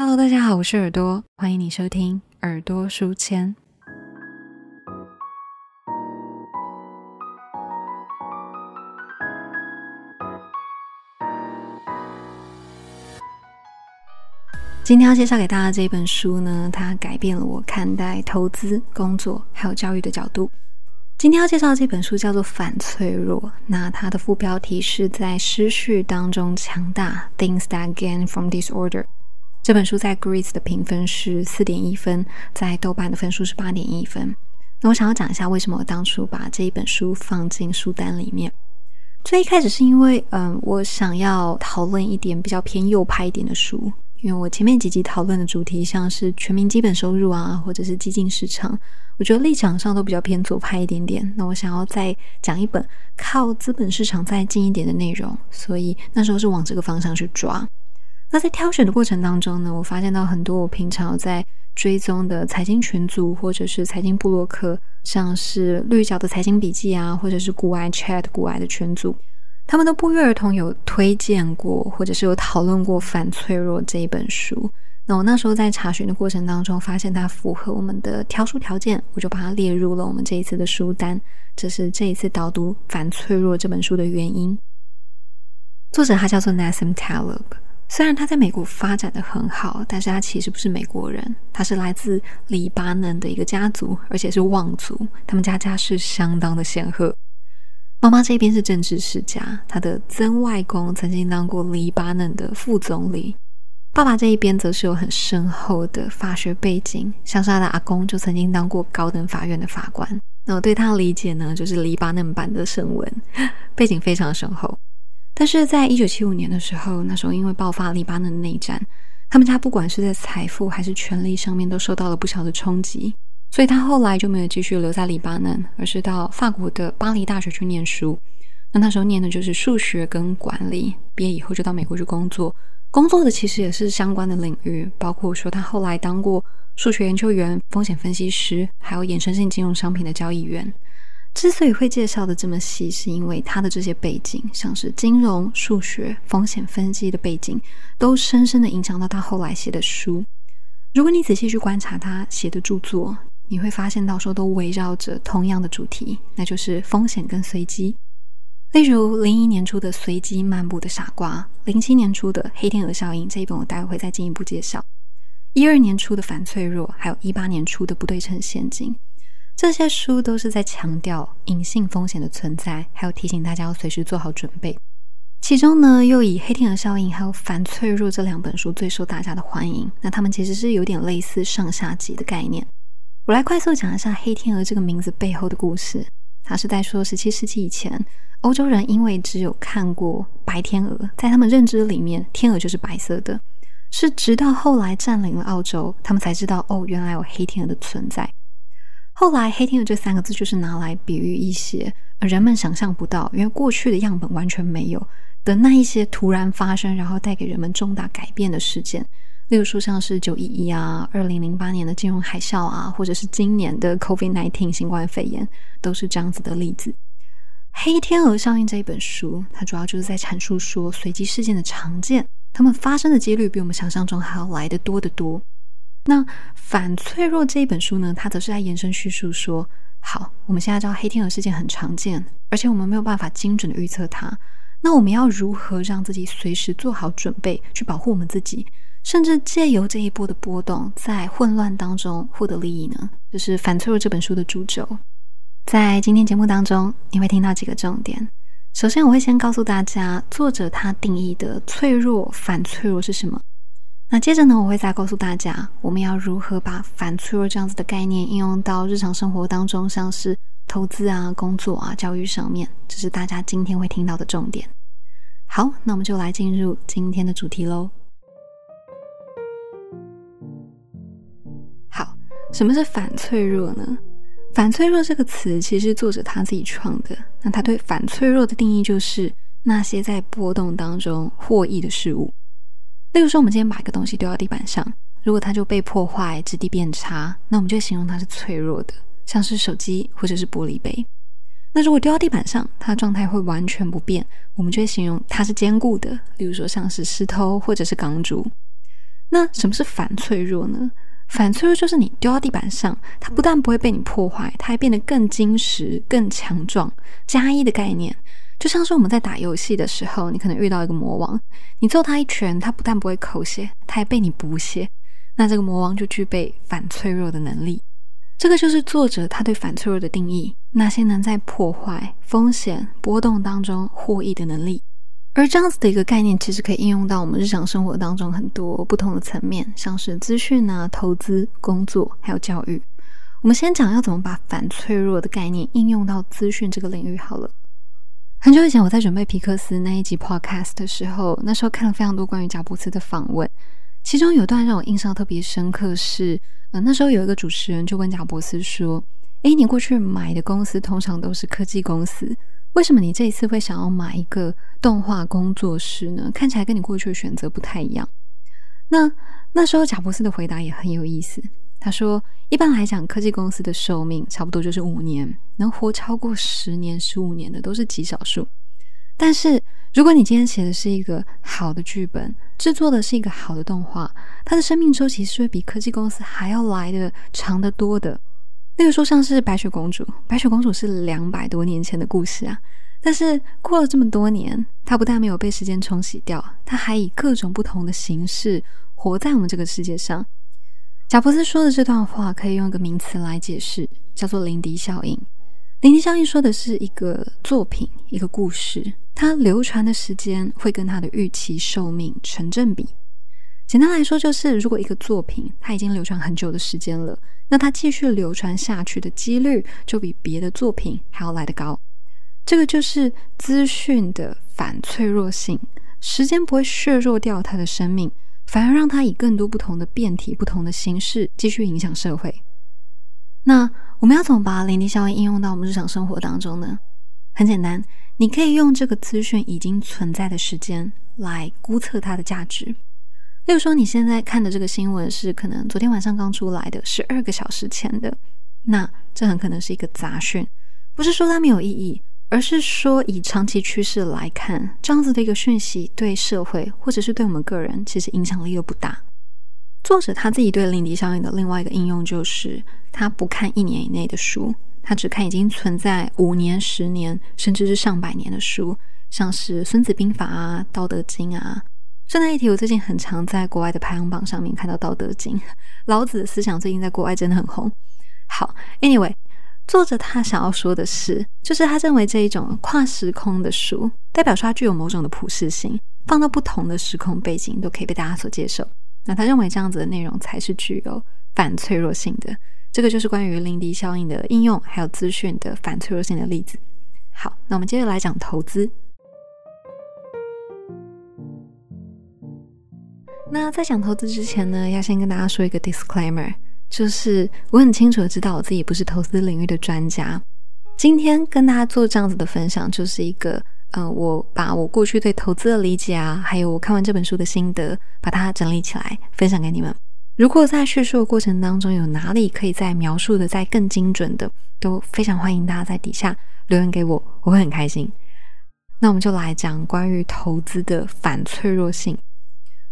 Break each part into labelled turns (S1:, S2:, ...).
S1: Hello，大家好，我是耳朵，欢迎你收听耳朵书签。今天要介绍给大家这本书呢，它改变了我看待投资、工作还有教育的角度。今天要介绍的这本书叫做《反脆弱》，那它的副标题是在失序当中强大，Things that gain from disorder。这本书在 Greece 的评分是四点一分，在豆瓣的分数是八点一分。那我想要讲一下为什么我当初把这一本书放进书单里面。最一开始是因为，嗯，我想要讨论一点比较偏右派一点的书。因为我前面几集讨论的主题像是全民基本收入啊，或者是基金市场，我觉得立场上都比较偏左派一点点。那我想要再讲一本靠资本市场再近一点的内容，所以那时候是往这个方向去抓。那在挑选的过程当中呢，我发现到很多我平常在追踪的财经群组或者是财经部落客，像是绿角的财经笔记啊，或者是古爱 Chat 古爱的群组。他们都不约而同有推荐过，或者是有讨论过《反脆弱》这一本书。那我那时候在查询的过程当中，发现它符合我们的挑书条件，我就把它列入了我们这一次的书单。这是这一次导读《反脆弱》这本书的原因。作者他叫做 Nassim Taleb，虽然他在美国发展的很好，但是他其实不是美国人，他是来自黎巴嫩的一个家族，而且是望族，他们家家世相当的显赫。妈妈这边是政治世家，他的曾外公曾经当过黎巴嫩的副总理。爸爸这一边则是有很深厚的法学背景，像是他的阿公就曾经当过高等法院的法官。那我对他的理解呢，就是黎巴嫩版的圣文，背景非常深厚。但是在一九七五年的时候，那时候因为爆发黎巴嫩内战，他们家不管是在财富还是权力上面，都受到了不小的冲击。所以他后来就没有继续留在黎巴嫩，而是到法国的巴黎大学去念书。那那时候念的就是数学跟管理，毕业以后就到美国去工作。工作的其实也是相关的领域，包括说他后来当过数学研究员、风险分析师，还有衍生性金融商品的交易员。之所以会介绍的这么细，是因为他的这些背景，像是金融、数学、风险分析的背景，都深深的影响到他后来写的书。如果你仔细去观察他写的著作，你会发现到说都围绕着同样的主题，那就是风险跟随机。例如零一年出的《随机漫步的傻瓜》，零七年初的《黑天鹅效应》这一本我待会会再进一步介绍。一二年出的《反脆弱》，还有一八年出的《不对称陷阱》，这些书都是在强调隐性风险的存在，还有提醒大家要随时做好准备。其中呢，又以《黑天鹅效应》还有《反脆弱》这两本书最受大家的欢迎。那他们其实是有点类似上下级的概念。我来快速讲一下“黑天鹅”这个名字背后的故事。它是在说，十七世纪以前，欧洲人因为只有看过白天鹅，在他们认知里面，天鹅就是白色的。是直到后来占领了澳洲，他们才知道，哦，原来有黑天鹅的存在。后来，“黑天鹅”这三个字就是拿来比喻一些人们想象不到，因为过去的样本完全没有的那一些突然发生，然后带给人们重大改变的事件。例如说，像是九一一啊，二零零八年的金融海啸啊，或者是今年的 COVID-19 新冠肺炎，都是这样子的例子。《黑天鹅效应》这一本书，它主要就是在阐述说，随机事件的常见，它们发生的几率比我们想象中还要来得多得多。那《反脆弱》这一本书呢，它则是在延伸叙述说，好，我们现在知道黑天鹅事件很常见，而且我们没有办法精准的预测它，那我们要如何让自己随时做好准备，去保护我们自己？甚至借由这一波的波动，在混乱当中获得利益呢？这是《反脆弱》这本书的主轴。在今天节目当中，你会听到几个重点。首先，我会先告诉大家作者他定义的脆弱、反脆弱是什么。那接着呢，我会再告诉大家，我们要如何把反脆弱这样子的概念应用到日常生活当中，像是投资啊、工作啊、教育上面。这是大家今天会听到的重点。好，那我们就来进入今天的主题喽。好什么是反脆弱呢？反脆弱这个词其实作者他自己创的。那他对反脆弱的定义就是那些在波动当中获益的事物。例如说，我们今天把一个东西丢到地板上，如果它就被破坏，质地变差，那我们就形容它是脆弱的，像是手机或者是玻璃杯。那如果丢到地板上，它的状态会完全不变，我们就会形容它是坚固的，例如说像是石头或者是钢珠。那什么是反脆弱呢？反脆弱就是你丢到地板上，它不但不会被你破坏，它还变得更坚实、更强壮。加一的概念，就像是我们在打游戏的时候，你可能遇到一个魔王，你揍他一拳，他不但不会口血，他还被你补血。那这个魔王就具备反脆弱的能力。这个就是作者他对反脆弱的定义：那些能在破坏、风险、波动当中获益的能力。而这样子的一个概念，其实可以应用到我们日常生活当中很多不同的层面，像是资讯啊、投资、工作，还有教育。我们先讲要怎么把反脆弱的概念应用到资讯这个领域好了。很久以前我在准备皮克斯那一集 podcast 的时候，那时候看了非常多关于贾布斯的访问，其中有段让我印象特别深刻是，呃，那时候有一个主持人就问贾布斯说：“诶，你过去买的公司通常都是科技公司。”为什么你这一次会想要买一个动画工作室呢？看起来跟你过去的选择不太一样。那那时候贾布斯的回答也很有意思。他说：“一般来讲，科技公司的寿命差不多就是五年，能活超过十年、十五年的都是极少数。但是，如果你今天写的是一个好的剧本，制作的是一个好的动画，它的生命周期是会比科技公司还要来的长得多的。”例如说，像是白雪公主，白雪公主是两百多年前的故事啊，但是过了这么多年，它不但没有被时间冲洗掉，它还以各种不同的形式活在我们这个世界上。贾伯斯说的这段话可以用一个名词来解释，叫做林迪效应。林迪效应说的是一个作品、一个故事，它流传的时间会跟它的预期寿命成正比。简单来说，就是如果一个作品它已经流传很久的时间了，那它继续流传下去的几率就比别的作品还要来得高。这个就是资讯的反脆弱性，时间不会削弱掉它的生命，反而让它以更多不同的变体、不同的形式继续影响社会。那我们要怎么把林迪效应应用到我们日常生活当中呢？很简单，你可以用这个资讯已经存在的时间来估测它的价值。例如说，你现在看的这个新闻是可能昨天晚上刚出来的，十二个小时前的，那这很可能是一个杂讯。不是说它没有意义，而是说以长期趋势来看，这样子的一个讯息对社会或者是对我们个人，其实影响力又不大。作者他自己对林迪效应的另外一个应用就是，他不看一年以内的书，他只看已经存在五年、十年甚至是上百年的书，像是《孙子兵法》啊、《道德经》啊。顺带一提，我最近很常在国外的排行榜上面看到《道德经》，老子的思想最近在国外真的很红。好，Anyway，作者他想要说的是，就是他认为这一种跨时空的书，代表说它具有某种的普适性，放到不同的时空背景都可以被大家所接受。那他认为这样子的内容才是具有反脆弱性的。这个就是关于林迪效应的应用，还有资讯的反脆弱性的例子。好，那我们接着来讲投资。那在讲投资之前呢，要先跟大家说一个 disclaimer，就是我很清楚的知道我自己不是投资领域的专家。今天跟大家做这样子的分享，就是一个，呃，我把我过去对投资的理解啊，还有我看完这本书的心得，把它整理起来分享给你们。如果在叙述的过程当中有哪里可以再描述的再更精准的，都非常欢迎大家在底下留言给我，我会很开心。那我们就来讲关于投资的反脆弱性。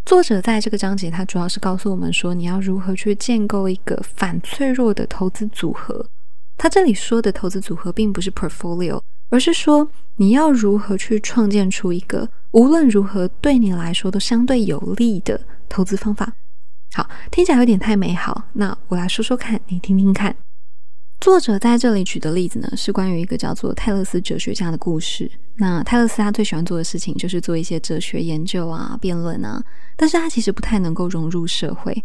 S1: 作者在这个章节，他主要是告诉我们说，你要如何去建构一个反脆弱的投资组合。他这里说的投资组合，并不是 portfolio，而是说你要如何去创建出一个无论如何对你来说都相对有利的投资方法。好，听起来有点太美好，那我来说说看，你听听看。作者在这里举的例子呢，是关于一个叫做泰勒斯哲学家的故事。那泰勒斯他最喜欢做的事情就是做一些哲学研究啊、辩论啊，但是他其实不太能够融入社会。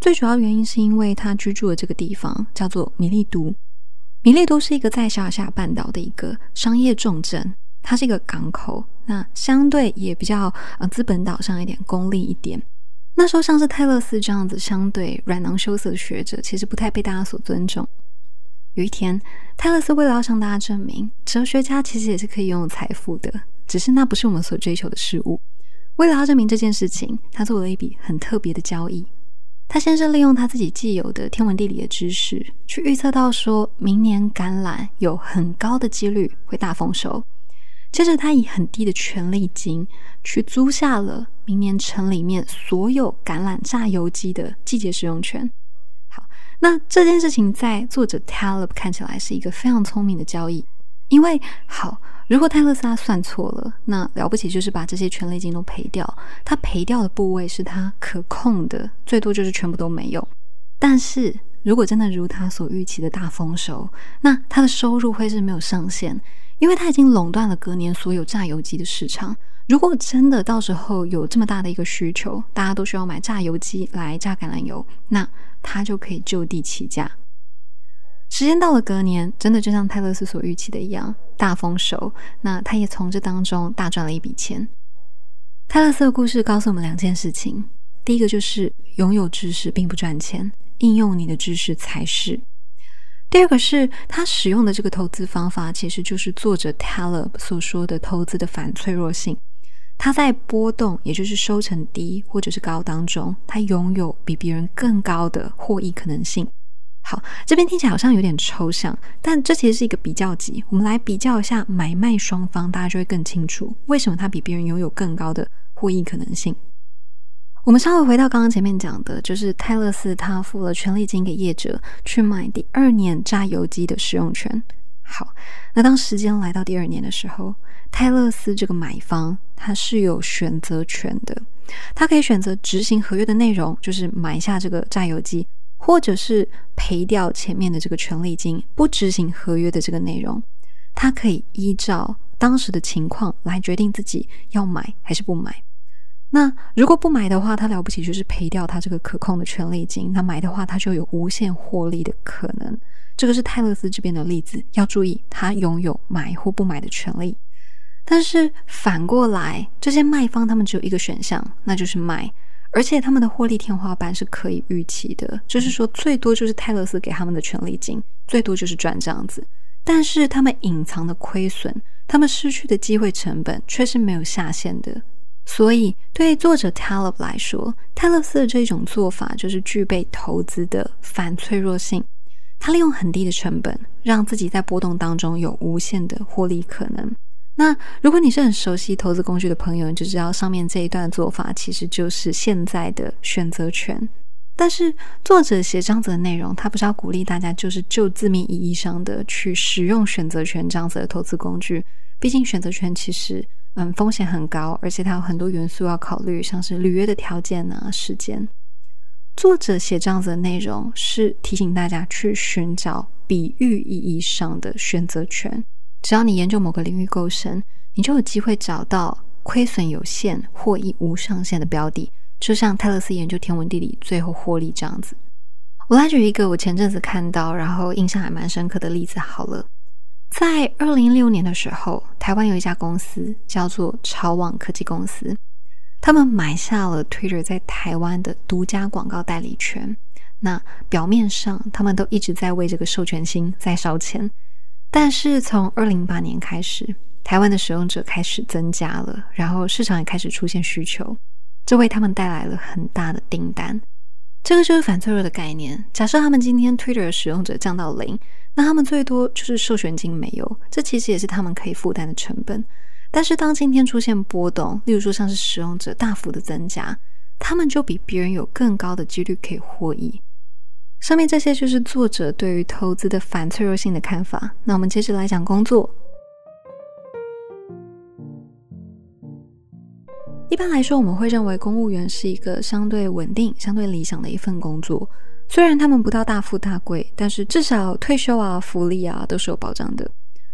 S1: 最主要原因是因为他居住的这个地方叫做米利都。米利都是一个在小亚细亚半岛的一个商业重镇，它是一个港口，那相对也比较呃资本岛上一点、功利一点。那时候像是泰勒斯这样子相对软囊羞涩的学者，其实不太被大家所尊重。有一天，泰勒斯为了要向大家证明，哲学家其实也是可以拥有财富的，只是那不是我们所追求的事物。为了要证明这件事情，他做了一笔很特别的交易。他先是利用他自己既有的天文地理的知识，去预测到说明年橄榄有很高的几率会大丰收。接着，他以很低的权利金去租下了明年城里面所有橄榄榨油机的季节使用权。那这件事情在作者 Taleb 看起来是一个非常聪明的交易，因为好，如果泰勒斯他算错了，那了不起就是把这些权利金都赔掉，他赔掉的部位是他可控的，最多就是全部都没有。但是如果真的如他所预期的大丰收，那他的收入会是没有上限。因为他已经垄断了隔年所有榨油机的市场。如果真的到时候有这么大的一个需求，大家都需要买榨油机来榨橄榄油，那他就可以就地起价。时间到了隔年，真的就像泰勒斯所预期的一样，大丰收。那他也从这当中大赚了一笔钱。泰勒斯的故事告诉我们两件事情：第一个就是拥有知识并不赚钱，应用你的知识才是。第二个是他使用的这个投资方法，其实就是作者 Taleb 所说的投资的反脆弱性。他在波动，也就是收成低或者是高当中，他拥有比别人更高的获益可能性。好，这边听起来好像有点抽象，但这其实是一个比较级。我们来比较一下买卖双方，大家就会更清楚为什么他比别人拥有更高的获益可能性。我们稍微回到刚刚前面讲的，就是泰勒斯他付了权利金给业者去买第二年榨油机的使用权。好，那当时间来到第二年的时候，泰勒斯这个买方他是有选择权的，他可以选择执行合约的内容，就是买下这个榨油机，或者是赔掉前面的这个权利金，不执行合约的这个内容。他可以依照当时的情况来决定自己要买还是不买。那如果不买的话，他了不起就是赔掉他这个可控的权利金。那买的话，他就有无限获利的可能。这个是泰勒斯这边的例子，要注意他拥有买或不买的权利。但是反过来，这些卖方他们只有一个选项，那就是卖，而且他们的获利天花板是可以预期的，就是说最多就是泰勒斯给他们的权利金，最多就是赚这样子。但是他们隐藏的亏损，他们失去的机会成本却是没有下限的。所以，对作者 Taleb 来说，泰勒斯的这种做法就是具备投资的反脆弱性。他利用很低的成本，让自己在波动当中有无限的获利可能。那如果你是很熟悉投资工具的朋友，你就知道上面这一段做法其实就是现在的选择权。但是作者写这样子的内容，他不是要鼓励大家就是就字面意义上的去使用选择权这样子的投资工具。毕竟选择权其实。嗯，风险很高，而且它有很多元素要考虑，像是履约的条件啊、时间。作者写这样子的内容，是提醒大家去寻找比喻意义上的选择权。只要你研究某个领域够深，你就有机会找到亏损有限、获益无上限的标的。就像泰勒斯研究天文地理，最后获利这样子。我来举一个我前阵子看到，然后印象还蛮深刻的例子。好了。在二零一六年的时候，台湾有一家公司叫做超网科技公司，他们买下了 Twitter 在台湾的独家广告代理权。那表面上他们都一直在为这个授权金在烧钱，但是从二零一八年开始，台湾的使用者开始增加了，然后市场也开始出现需求，这为他们带来了很大的订单。这个就是反脆弱的概念。假设他们今天 Twitter 使用者降到零。那他们最多就是授权金没有，这其实也是他们可以负担的成本。但是当今天出现波动，例如说像是使用者大幅的增加，他们就比别人有更高的几率可以获益。上面这些就是作者对于投资的反脆弱性的看法。那我们接着来讲工作。一般来说，我们会认为公务员是一个相对稳定、相对理想的一份工作。虽然他们不到大富大贵，但是至少退休啊、福利啊都是有保障的。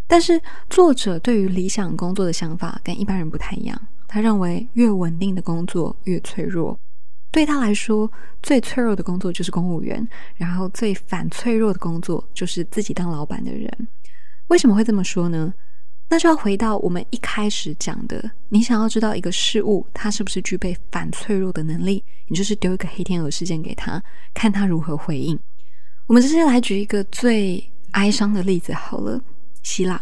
S1: 但是作者对于理想工作的想法跟一般人不太一样。他认为越稳定的工作越脆弱。对他来说，最脆弱的工作就是公务员，然后最反脆弱的工作就是自己当老板的人。为什么会这么说呢？那就要回到我们一开始讲的，你想要知道一个事物它是不是具备反脆弱的能力，你就是丢一个黑天鹅事件给他，看他如何回应。我们直接来举一个最哀伤的例子好了，希腊。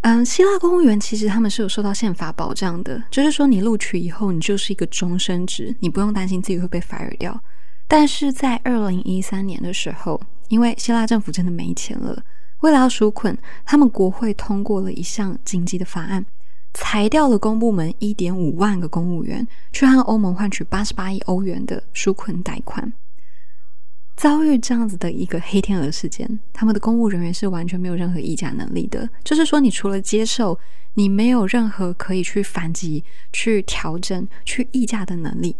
S1: 嗯，希腊公务员其实他们是有受到宪法保障的，就是说你录取以后，你就是一个终身职，你不用担心自己会被 fire 掉。但是在二零一三年的时候，因为希腊政府真的没钱了。为了要纾困，他们国会通过了一项紧急的法案，裁掉了公部门一点五万个公务员，去和欧盟换取八十八亿欧元的纾困贷款。遭遇这样子的一个黑天鹅事件，他们的公务人员是完全没有任何议价能力的。就是说，你除了接受，你没有任何可以去反击、去调整、去议价的能力。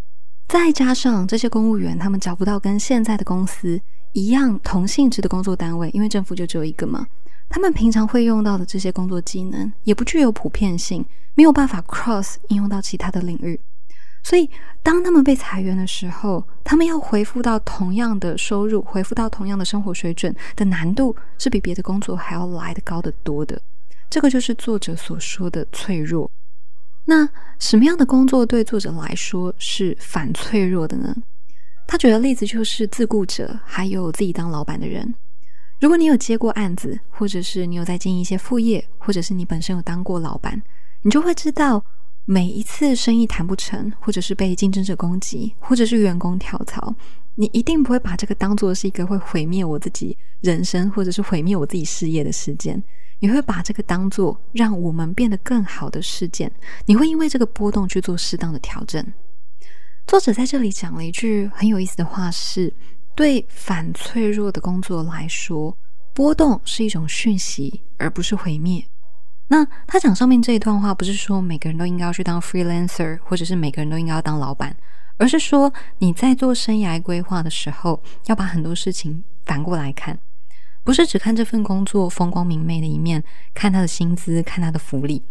S1: 再加上这些公务员，他们找不到跟现在的公司一样同性质的工作单位，因为政府就只有一个嘛。他们平常会用到的这些工作技能，也不具有普遍性，没有办法 cross 应用到其他的领域。所以，当他们被裁员的时候，他们要恢复到同样的收入，恢复到同样的生活水准的难度，是比别的工作还要来的高得多的。这个就是作者所说的脆弱。那什么样的工作对作者来说是反脆弱的呢？他举的例子就是自雇者，还有自己当老板的人。如果你有接过案子，或者是你有在经营一些副业，或者是你本身有当过老板，你就会知道。每一次生意谈不成，或者是被竞争者攻击，或者是员工跳槽，你一定不会把这个当做是一个会毁灭我自己人生，或者是毁灭我自己事业的事件。你会把这个当做让我们变得更好的事件。你会因为这个波动去做适当的调整。作者在这里讲了一句很有意思的话：是对反脆弱的工作来说，波动是一种讯息，而不是毁灭。那他讲上面这一段话，不是说每个人都应该要去当 freelancer，或者是每个人都应该要当老板，而是说你在做生涯规划的时候，要把很多事情反过来看，不是只看这份工作风光明媚的一面，看他的薪资，看他的福利，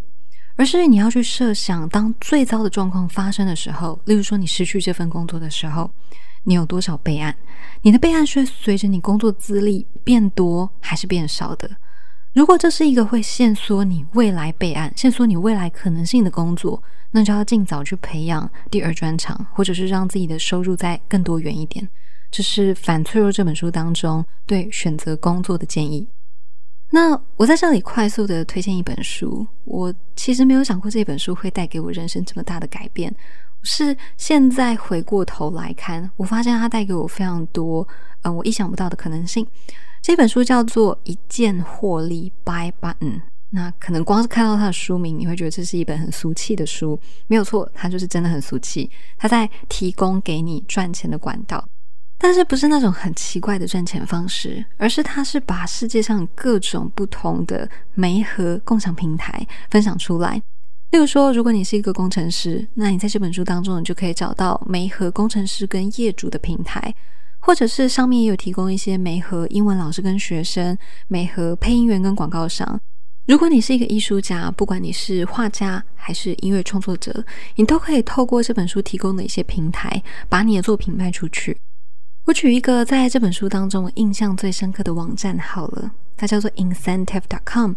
S1: 而是你要去设想，当最糟的状况发生的时候，例如说你失去这份工作的时候，你有多少备案？你的备案是随着你工作资历变多还是变少的？如果这是一个会限缩你未来备案、限缩你未来可能性的工作，那就要尽早去培养第二专长，或者是让自己的收入再更多元一点。这是《反脆弱》这本书当中对选择工作的建议。那我在这里快速的推荐一本书，我其实没有想过这本书会带给我人生这么大的改变，是现在回过头来看，我发现它带给我非常多，嗯，我意想不到的可能性。这本书叫做《一键获利》，Buy Button。那可能光是看到它的书名，你会觉得这是一本很俗气的书。没有错，它就是真的很俗气。它在提供给你赚钱的管道，但是不是那种很奇怪的赚钱方式，而是它是把世界上各种不同的媒和共享平台分享出来。例如说，如果你是一个工程师，那你在这本书当中，你就可以找到媒和工程师跟业主的平台。或者是上面也有提供一些媒和英文老师跟学生，媒和配音员跟广告商。如果你是一个艺术家，不管你是画家还是音乐创作者，你都可以透过这本书提供的一些平台，把你的作品卖出去。我举一个在这本书当中我印象最深刻的网站好了，它叫做 incentive dot com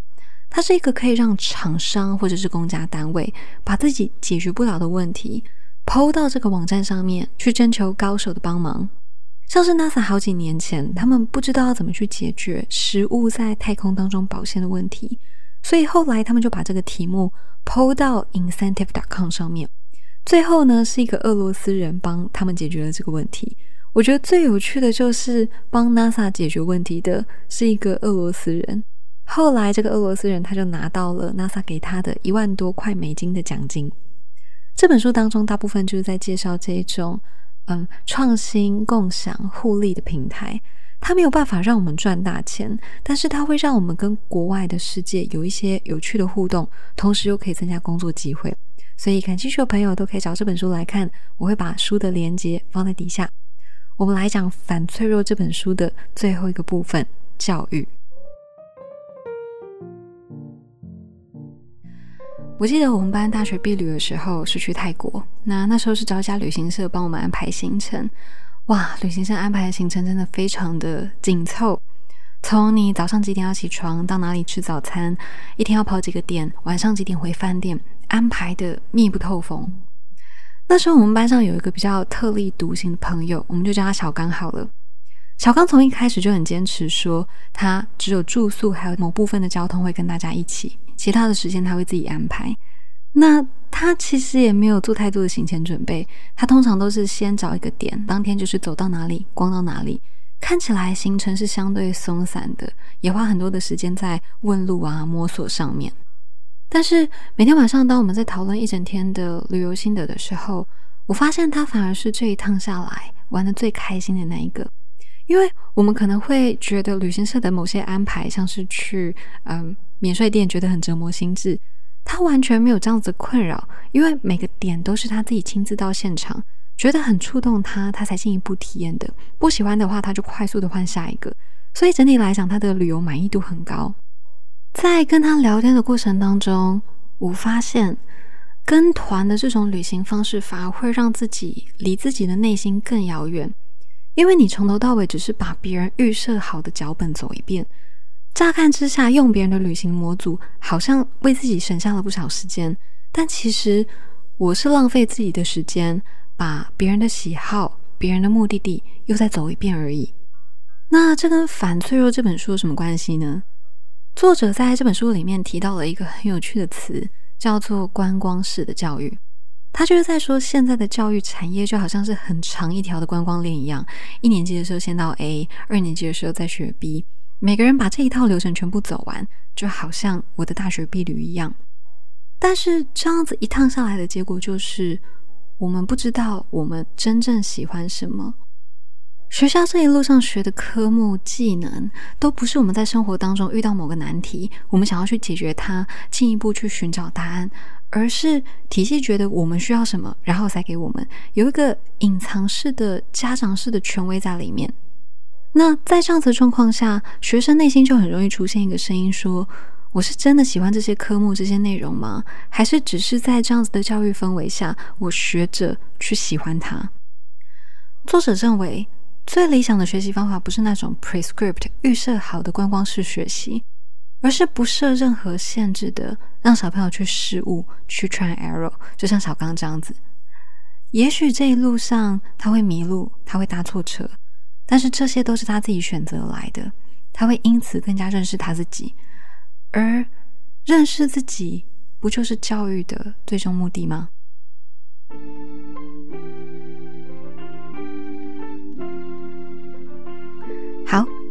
S1: 它是一个可以让厂商或者是公家单位把自己解决不了的问题抛到这个网站上面去征求高手的帮忙。像是 NASA 好几年前，他们不知道要怎么去解决食物在太空当中保鲜的问题，所以后来他们就把这个题目抛到 incentive dot com 上面。最后呢，是一个俄罗斯人帮他们解决了这个问题。我觉得最有趣的就是帮 NASA 解决问题的是一个俄罗斯人。后来这个俄罗斯人他就拿到了 NASA 给他的一万多块美金的奖金。这本书当中大部分就是在介绍这种。嗯，创新、共享、互利的平台，它没有办法让我们赚大钱，但是它会让我们跟国外的世界有一些有趣的互动，同时又可以增加工作机会。所以感兴趣的朋友都可以找这本书来看，我会把书的连接放在底下。我们来讲《反脆弱》这本书的最后一个部分——教育。我记得我们班大学毕旅的时候是去泰国，那那时候是找一家旅行社帮我们安排行程。哇，旅行社安排的行程真的非常的紧凑，从你早上几点要起床，到哪里吃早餐，一天要跑几个点，晚上几点回饭店，安排的密不透风。那时候我们班上有一个比较特立独行的朋友，我们就叫他小刚好了。小刚从一开始就很坚持说，他只有住宿还有某部分的交通会跟大家一起。其他的时间他会自己安排，那他其实也没有做太多的行前准备，他通常都是先找一个点，当天就是走到哪里逛到哪里，看起来行程是相对松散的，也花很多的时间在问路啊摸索上面。但是每天晚上，当我们在讨论一整天的旅游心得的时候，我发现他反而是这一趟下来玩的最开心的那一个。因为我们可能会觉得旅行社的某些安排，像是去嗯免税店，觉得很折磨心智。他完全没有这样子困扰，因为每个点都是他自己亲自到现场，觉得很触动他，他才进一步体验的。不喜欢的话，他就快速的换下一个。所以整体来讲，他的旅游满意度很高。在跟他聊天的过程当中，我发现跟团的这种旅行方式，反而会让自己离自己的内心更遥远。因为你从头到尾只是把别人预设好的脚本走一遍，乍看之下用别人的旅行模组，好像为自己省下了不少时间。但其实我是浪费自己的时间，把别人的喜好、别人的目的地又再走一遍而已。那这跟《反脆弱》这本书有什么关系呢？作者在这本书里面提到了一个很有趣的词，叫做“观光式的教育”。他就是在说，现在的教育产业就好像是很长一条的观光链一样，一年级的时候先到 A，二年级的时候再学 B，每个人把这一套流程全部走完，就好像我的大学毕旅一样。但是这样子一趟下来的结果就是，我们不知道我们真正喜欢什么。学校这一路上学的科目、技能，都不是我们在生活当中遇到某个难题，我们想要去解决它，进一步去寻找答案。而是体系觉得我们需要什么，然后才给我们有一个隐藏式的家长式的权威在里面。那在这样子的状况下，学生内心就很容易出现一个声音：说我是真的喜欢这些科目、这些内容吗？还是只是在这样子的教育氛围下，我学着去喜欢它？作者认为，最理想的学习方法不是那种 prescript 预设好的观光式学习。而是不设任何限制的，让小朋友去试误、去 try error，就像小刚这样子。也许这一路上他会迷路，他会搭错车，但是这些都是他自己选择来的。他会因此更加认识他自己，而认识自己，不就是教育的最终目的吗？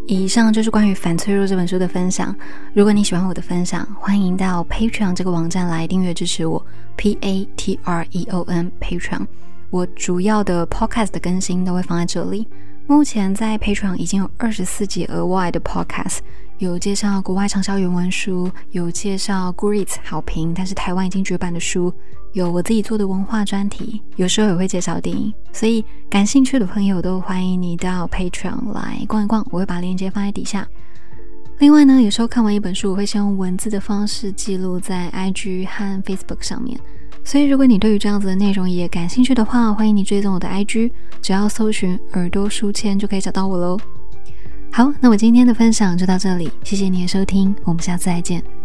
S1: 以上就是关于《反脆弱》这本书的分享。如果你喜欢我的分享，欢迎到 Patreon 这个网站来订阅支持我。P A T R E O N Patreon，我主要的 Podcast 的更新都会放在这里。目前在 Patreon 已经有二十四集额外的 Podcast。有介绍国外畅销原文书，有介绍 Great 好评，但是台湾已经绝版的书，有我自己做的文化专题，有时候也会介绍电影，所以感兴趣的朋友都欢迎你到 Patreon 来逛一逛，我会把链接放在底下。另外呢，有时候看完一本书，我会先用文字的方式记录在 IG 和 Facebook 上面，所以如果你对于这样子的内容也感兴趣的话，欢迎你追踪我的 IG，只要搜寻耳朵书签就可以找到我喽。好，那我今天的分享就到这里，谢谢你的收听，我们下次再见。